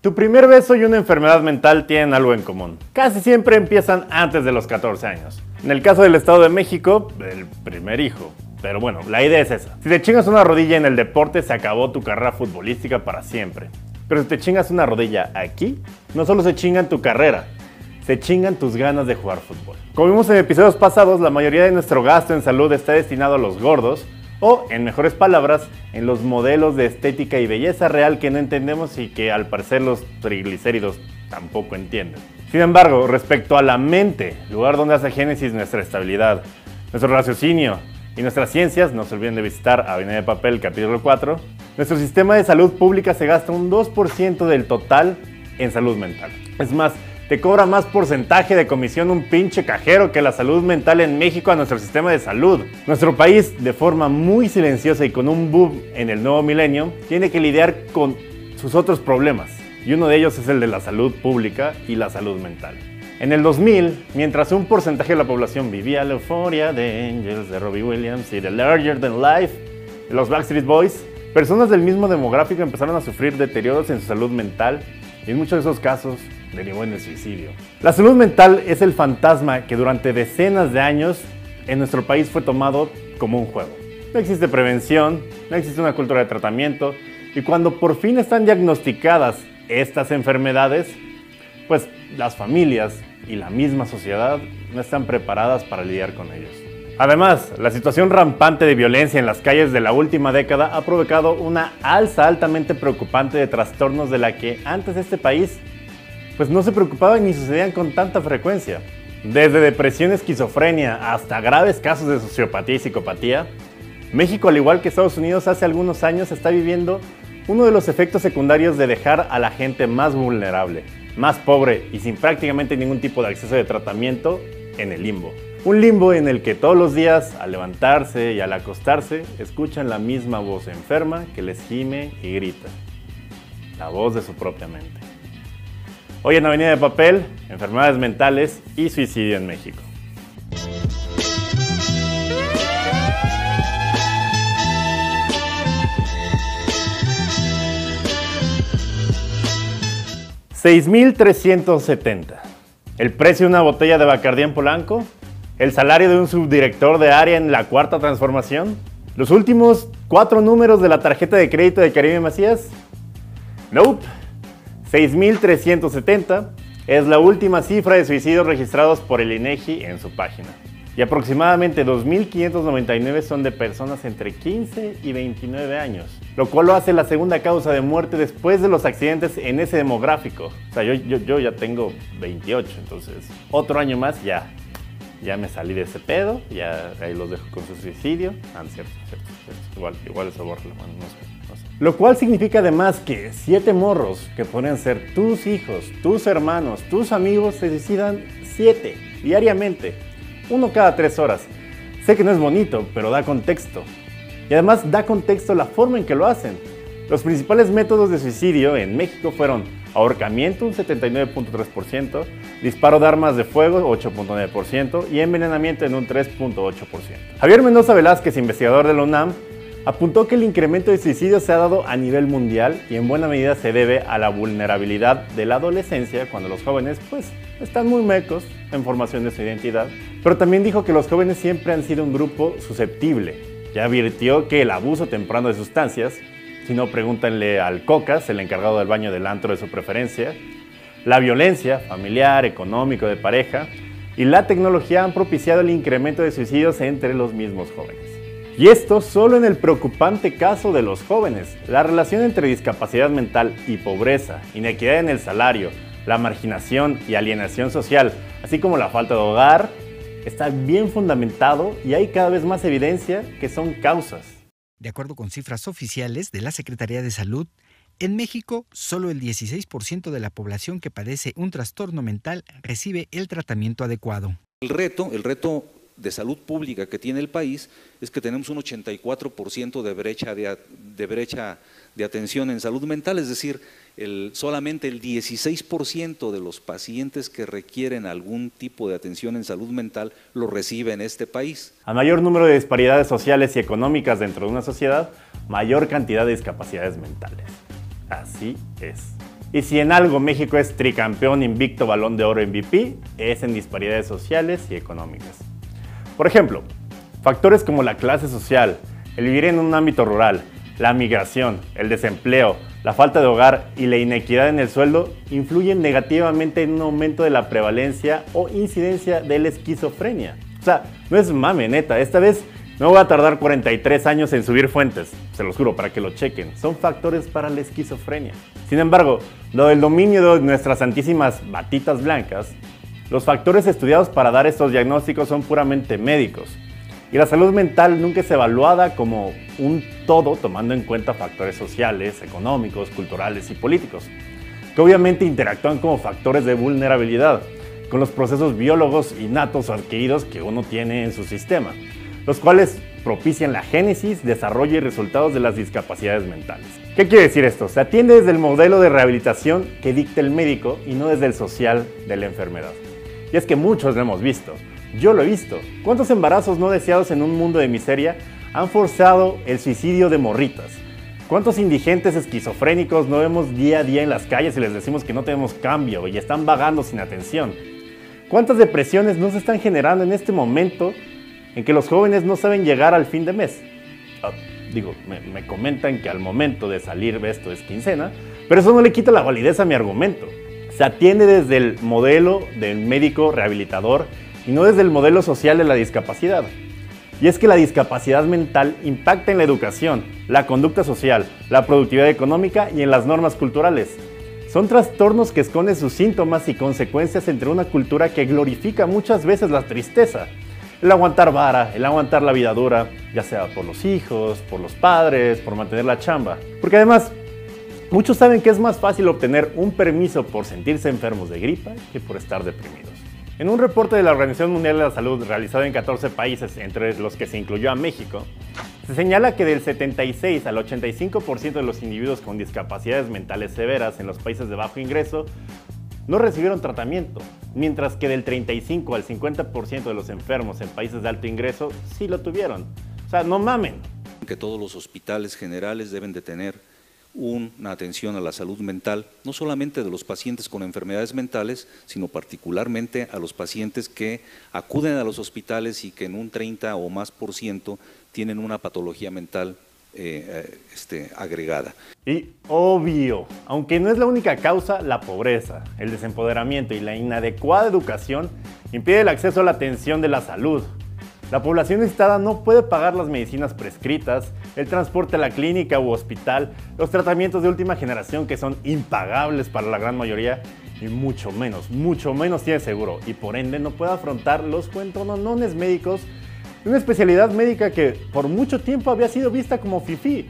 Tu primer beso y una enfermedad mental tienen algo en común. Casi siempre empiezan antes de los 14 años. En el caso del Estado de México, el primer hijo. Pero bueno, la idea es esa. Si te chingas una rodilla en el deporte, se acabó tu carrera futbolística para siempre. Pero si te chingas una rodilla aquí, no solo se chingan tu carrera, se chingan tus ganas de jugar fútbol. Como vimos en episodios pasados, la mayoría de nuestro gasto en salud está destinado a los gordos, o, en mejores palabras, en los modelos de estética y belleza real que no entendemos y que al parecer los triglicéridos tampoco entienden. Sin embargo, respecto a la mente, lugar donde hace génesis nuestra estabilidad, nuestro raciocinio y nuestras ciencias, no se olviden de visitar Avenida de Papel capítulo 4, nuestro sistema de salud pública se gasta un 2% del total en salud mental. Es más, te cobra más porcentaje de comisión un pinche cajero que la salud mental en México a nuestro sistema de salud. Nuestro país, de forma muy silenciosa y con un boom en el nuevo milenio, tiene que lidiar con sus otros problemas. Y uno de ellos es el de la salud pública y la salud mental. En el 2000, mientras un porcentaje de la población vivía la euforia de Angels, de Robbie Williams y de Larger Than Life, de los Backstreet Boys, personas del mismo demográfico empezaron a sufrir deterioros en su salud mental y en muchos de esos casos derivó en el suicidio. La salud mental es el fantasma que durante decenas de años en nuestro país fue tomado como un juego. No existe prevención, no existe una cultura de tratamiento y cuando por fin están diagnosticadas estas enfermedades, pues las familias y la misma sociedad no están preparadas para lidiar con ellos. Además, la situación rampante de violencia en las calles de la última década ha provocado una alza altamente preocupante de trastornos de la que antes este país pues no se preocupaban ni sucedían con tanta frecuencia. Desde depresión, esquizofrenia hasta graves casos de sociopatía y psicopatía, México, al igual que Estados Unidos hace algunos años, está viviendo uno de los efectos secundarios de dejar a la gente más vulnerable, más pobre y sin prácticamente ningún tipo de acceso de tratamiento en el limbo. Un limbo en el que todos los días, al levantarse y al acostarse, escuchan la misma voz enferma que les gime y grita. La voz de su propia mente. Hoy en Avenida de Papel, enfermedades mentales y suicidio en México. $6,370. El precio de una botella de Bacardí en Polanco. El salario de un subdirector de área en la cuarta transformación. Los últimos cuatro números de la tarjeta de crédito de Caribe Macías. Nope. 6.370 es la última cifra de suicidios registrados por el INEGI en su página. Y aproximadamente 2.599 son de personas entre 15 y 29 años, lo cual lo hace la segunda causa de muerte después de los accidentes en ese demográfico. O sea, yo, yo, ya tengo 28, entonces otro año más ya, ya me salí de ese pedo, ya ahí los dejo con su suicidio. Ah, cierto, cierto, cierto. Igual, igual eso borra, no sé. Lo cual significa además que siete morros, que podrían ser tus hijos, tus hermanos, tus amigos, se decidan siete diariamente, uno cada tres horas. Sé que no es bonito, pero da contexto. Y además da contexto la forma en que lo hacen. Los principales métodos de suicidio en México fueron ahorcamiento un 79.3%, disparo de armas de fuego 8.9% y envenenamiento en un 3.8%. Javier Mendoza Velázquez, investigador de la UNAM, apuntó que el incremento de suicidios se ha dado a nivel mundial y en buena medida se debe a la vulnerabilidad de la adolescencia cuando los jóvenes pues están muy mecos en formación de su identidad. Pero también dijo que los jóvenes siempre han sido un grupo susceptible. Ya advirtió que el abuso temprano de sustancias, si no pregúntenle al Cocas, el encargado del baño del antro de su preferencia, la violencia familiar, económico, de pareja y la tecnología han propiciado el incremento de suicidios entre los mismos jóvenes. Y esto solo en el preocupante caso de los jóvenes. La relación entre discapacidad mental y pobreza, inequidad en el salario, la marginación y alienación social, así como la falta de hogar, está bien fundamentado y hay cada vez más evidencia que son causas. De acuerdo con cifras oficiales de la Secretaría de Salud, en México, solo el 16% de la población que padece un trastorno mental recibe el tratamiento adecuado. El reto, el reto de salud pública que tiene el país es que tenemos un 84% de brecha de, brecha de atención en salud mental, es decir, solamente el 16% de los pacientes que requieren algún tipo de atención en salud mental lo recibe en este país. A mayor número de disparidades sociales y económicas dentro de una sociedad, mayor cantidad de discapacidades mentales. Así es. Y si en algo México es tricampeón invicto balón de oro MVP, es en disparidades sociales y económicas. Por ejemplo, factores como la clase social, el vivir en un ámbito rural, la migración, el desempleo, la falta de hogar y la inequidad en el sueldo influyen negativamente en un aumento de la prevalencia o incidencia de la esquizofrenia. O sea, no es mame, neta, esta vez no voy a tardar 43 años en subir fuentes, se los juro, para que lo chequen. Son factores para la esquizofrenia. Sin embargo, lo del dominio de nuestras santísimas batitas blancas, los factores estudiados para dar estos diagnósticos son puramente médicos. Y la salud mental nunca es evaluada como un todo tomando en cuenta factores sociales, económicos, culturales y políticos, que obviamente interactúan como factores de vulnerabilidad con los procesos biólogos innatos o adquiridos que uno tiene en su sistema los cuales propician la génesis, desarrollo y resultados de las discapacidades mentales. ¿Qué quiere decir esto? Se atiende desde el modelo de rehabilitación que dicta el médico y no desde el social de la enfermedad. Y es que muchos lo hemos visto. Yo lo he visto. ¿Cuántos embarazos no deseados en un mundo de miseria han forzado el suicidio de morritas? ¿Cuántos indigentes esquizofrénicos no vemos día a día en las calles y les decimos que no tenemos cambio y están vagando sin atención? ¿Cuántas depresiones no se están generando en este momento en que los jóvenes no saben llegar al fin de mes. Ah, digo, me, comentan que al momento de salir esto es quincena, pero eso no le quita la validez a mi argumento. Se atiende desde el modelo del médico rehabilitador y no desde el modelo social de la discapacidad. Y es que la discapacidad mental impacta en la educación, la conducta social, la productividad económica y en las normas culturales. Son trastornos que esconden sus síntomas y consecuencias entre una cultura que glorifica muchas veces la tristeza, el aguantar vara, el aguantar la vida dura, ya sea por los hijos, por los padres, por mantener la chamba. Porque además, muchos saben que es más fácil obtener un permiso por sentirse enfermos de gripa que por estar deprimidos. En un reporte de la Organización Mundial de la Salud realizado en 14 países, entre los que se incluyó a México, se señala que del 76 al 85% de los individuos con discapacidades mentales severas en los países de bajo ingreso no recibieron tratamiento, mientras que del 35 al 50% de los enfermos en países de alto ingreso sí lo tuvieron. O sea, no mamen. Que todos los hospitales generales deben de tener una atención a la salud mental, no solamente de los pacientes con enfermedades mentales, sino particularmente a los pacientes que acuden a los hospitales y que en un 30 o más por ciento tienen una patología mental eh, eh, este, agregada. Y obvio, aunque no es la única causa, la pobreza, el desempoderamiento y la inadecuada educación impide el acceso a la atención de la salud. La población necesitada no puede pagar las medicinas prescritas, el transporte a la clínica u hospital, los tratamientos de última generación que son impagables para la gran mayoría y mucho menos, mucho menos tiene seguro y por ende no puede afrontar los cuentonones médicos una especialidad médica que por mucho tiempo había sido vista como fifí,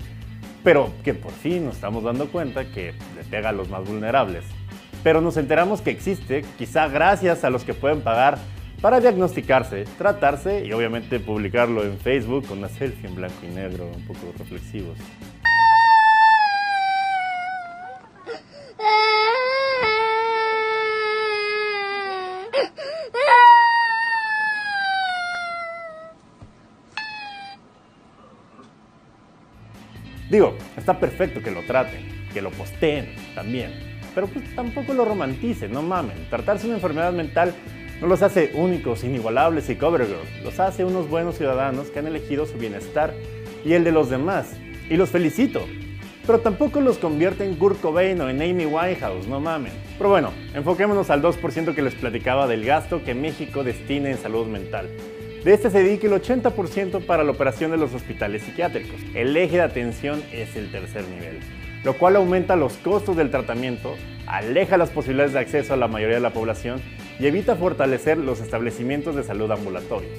pero que por fin nos estamos dando cuenta que le pega a los más vulnerables. Pero nos enteramos que existe, quizá gracias a los que pueden pagar para diagnosticarse, tratarse y obviamente publicarlo en Facebook con una selfie en blanco y negro, un poco reflexivos. Digo, está perfecto que lo traten, que lo posteen también, pero pues tampoco lo romanticen, no mamen. Tratarse una enfermedad mental no los hace únicos, inigualables y cover girl, los hace unos buenos ciudadanos que han elegido su bienestar y el de los demás. Y los felicito. Pero tampoco los convierte en Kurt Cobain o en Amy Winehouse, no mamen. Pero bueno, enfoquémonos al 2% que les platicaba del gasto que México destina en salud mental. De este se dedica el 80% para la operación de los hospitales psiquiátricos. El eje de atención es el tercer nivel, lo cual aumenta los costos del tratamiento, aleja las posibilidades de acceso a la mayoría de la población y evita fortalecer los establecimientos de salud ambulatorios.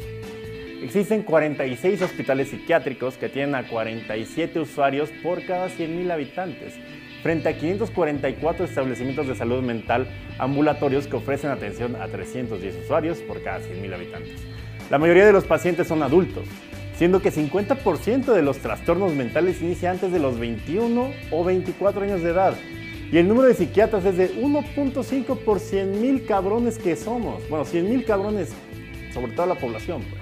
Existen 46 hospitales psiquiátricos que tienen a 47 usuarios por cada 100.000 habitantes, frente a 544 establecimientos de salud mental ambulatorios que ofrecen atención a 310 usuarios por cada 100.000 habitantes. La mayoría de los pacientes son adultos, siendo que 50% de los trastornos mentales inicia antes de los 21 o 24 años de edad. Y el número de psiquiatras es de 1.5 por 100 mil cabrones que somos. Bueno, 100 mil cabrones sobre toda la población, pues.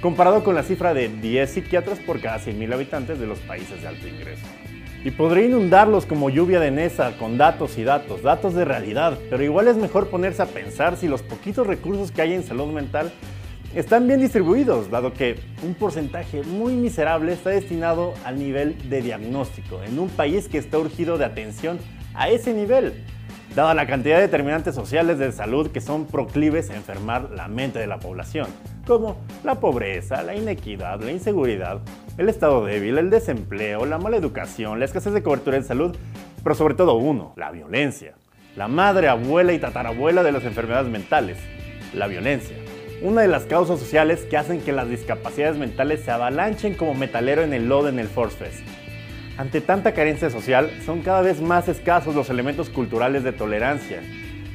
Comparado con la cifra de 10 psiquiatras por cada 100 mil habitantes de los países de alto ingreso. Y podría inundarlos como lluvia de Nesa con datos y datos, datos de realidad, pero igual es mejor ponerse a pensar si los poquitos recursos que hay en salud mental están bien distribuidos, dado que un porcentaje muy miserable está destinado al nivel de diagnóstico, en un país que está urgido de atención a ese nivel dada la cantidad de determinantes sociales de salud que son proclives a enfermar la mente de la población, como la pobreza, la inequidad, la inseguridad, el estado débil, el desempleo, la mala educación, la escasez de cobertura en salud, pero sobre todo uno, la violencia. La madre, abuela y tatarabuela de las enfermedades mentales, la violencia. Una de las causas sociales que hacen que las discapacidades mentales se avalanchen como metalero en el lodo en el Force Fest. Ante tanta carencia social, son cada vez más escasos los elementos culturales de tolerancia,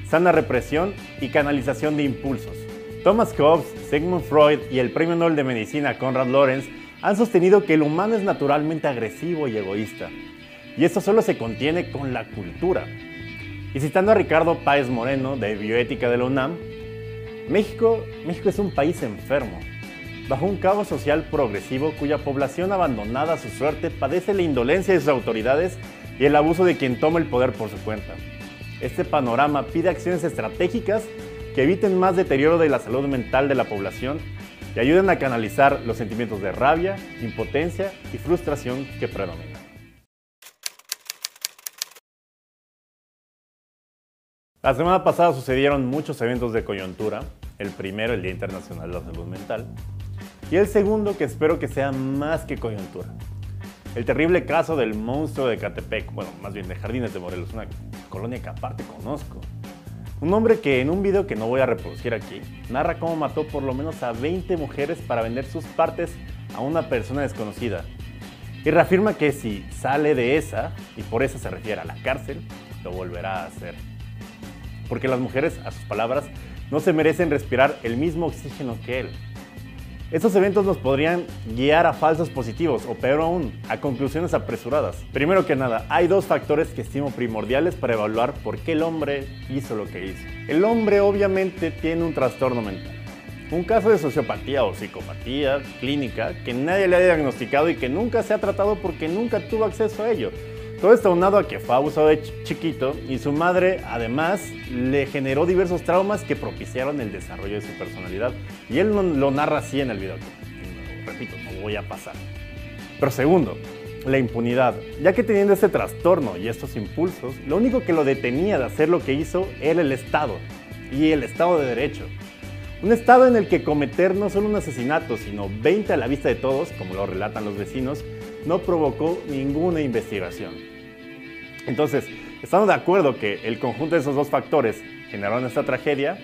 sana represión y canalización de impulsos. Thomas Hobbes, Sigmund Freud y el premio Nobel de Medicina Conrad Lorenz han sostenido que el humano es naturalmente agresivo y egoísta. Y esto solo se contiene con la cultura. Y citando a Ricardo Páez Moreno de Bioética de la UNAM, México, México es un país enfermo, bajo un caos social progresivo cuya población abandonada a su suerte padece la indolencia de sus autoridades y el abuso de quien toma el poder por su cuenta. Este panorama pide acciones estratégicas que eviten más deterioro de la salud mental de la población y ayuden a canalizar los sentimientos de rabia, impotencia y frustración que predominan. La semana pasada sucedieron muchos eventos de coyuntura, el primero el Día Internacional de la Salud Mental, y el segundo que espero que sea más que coyuntura. El terrible caso del monstruo de Catepec, bueno, más bien de Jardines de Morelos, una colonia que aparte conozco. Un hombre que en un video que no voy a reproducir aquí, narra cómo mató por lo menos a 20 mujeres para vender sus partes a una persona desconocida. Y reafirma que si sale de esa, y por eso se refiere a la cárcel, lo volverá a hacer. Porque las mujeres, a sus palabras, no se merecen respirar el mismo oxígeno que él. Estos eventos nos podrían guiar a falsos positivos o peor aún, a conclusiones apresuradas. Primero que nada, hay dos factores que estimo primordiales para evaluar por qué el hombre hizo lo que hizo. El hombre obviamente tiene un trastorno mental. Un caso de sociopatía o psicopatía clínica que nadie le ha diagnosticado y que nunca se ha tratado porque nunca tuvo acceso a ello. Todo esto aunado a que fue abusado de chiquito y su madre además le generó diversos traumas que propiciaron el desarrollo de su personalidad. Y él lo narra así en el video. repito, no voy a pasar. Pero segundo, la impunidad, ya que teniendo este trastorno y estos impulsos, lo único que lo detenía de hacer lo que hizo era el Estado y el Estado de Derecho. Un Estado en el que cometer no solo un asesinato, sino 20 a la vista de todos, como lo relatan los vecinos, no provocó ninguna investigación. Entonces, estamos de acuerdo que el conjunto de esos dos factores generaron esta tragedia.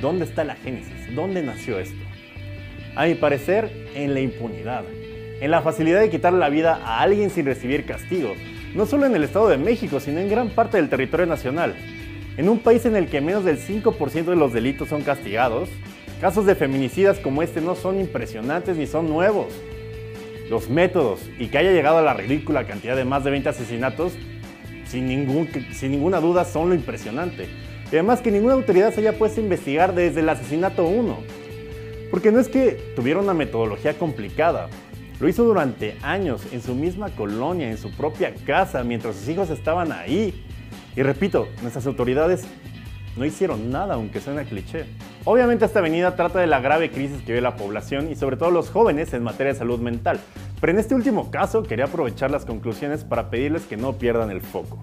¿Dónde está la génesis? ¿Dónde nació esto? A mi parecer, en la impunidad, en la facilidad de quitarle la vida a alguien sin recibir castigo, no solo en el Estado de México, sino en gran parte del territorio nacional. En un país en el que menos del 5% de los delitos son castigados, casos de feminicidas como este no son impresionantes ni son nuevos. Los métodos y que haya llegado a la ridícula cantidad de más de 20 asesinatos sin, ningún, sin ninguna duda son lo impresionante. Y además que ninguna autoridad se haya puesto a investigar desde el asesinato 1. Porque no es que tuviera una metodología complicada, lo hizo durante años en su misma colonia, en su propia casa, mientras sus hijos estaban ahí. Y repito, nuestras autoridades no hicieron nada, aunque suene cliché. Obviamente esta avenida trata de la grave crisis que vive la población y sobre todo los jóvenes en materia de salud mental, pero en este último caso quería aprovechar las conclusiones para pedirles que no pierdan el foco.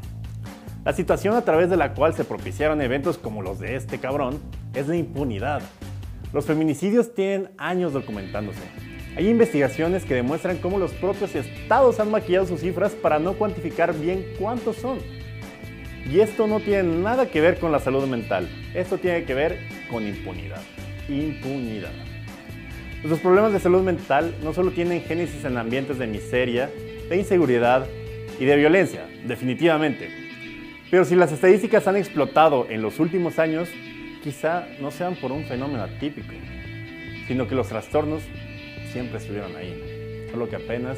La situación a través de la cual se propiciaron eventos como los de este cabrón es la impunidad. Los feminicidios tienen años documentándose. Hay investigaciones que demuestran cómo los propios estados han maquillado sus cifras para no cuantificar bien cuántos son. Y esto no tiene nada que ver con la salud mental, esto tiene que ver con impunidad. Impunidad. Los problemas de salud mental no solo tienen génesis en ambientes de miseria, de inseguridad y de violencia, definitivamente. Pero si las estadísticas han explotado en los últimos años, quizá no sean por un fenómeno atípico, sino que los trastornos siempre estuvieron ahí, solo que apenas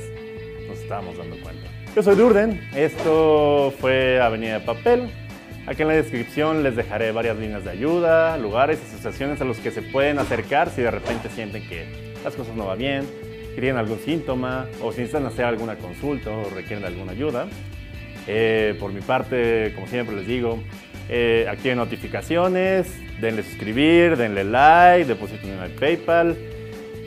nos estábamos dando cuenta. Yo soy Durden, esto fue Avenida de Papel, Aquí en la descripción les dejaré varias líneas de ayuda, lugares, asociaciones a los que se pueden acercar si de repente sienten que las cosas no van bien, si tienen algún síntoma o si necesitan hacer alguna consulta o requieren alguna ayuda. Eh, por mi parte, como siempre les digo, eh, activen notificaciones, denle suscribir, denle like, depositen en el PayPal.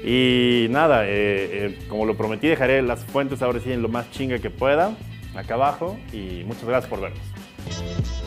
Y nada, eh, como lo prometí, dejaré las fuentes ahora sí en lo más chinga que pueda, acá abajo. Y muchas gracias por vernos.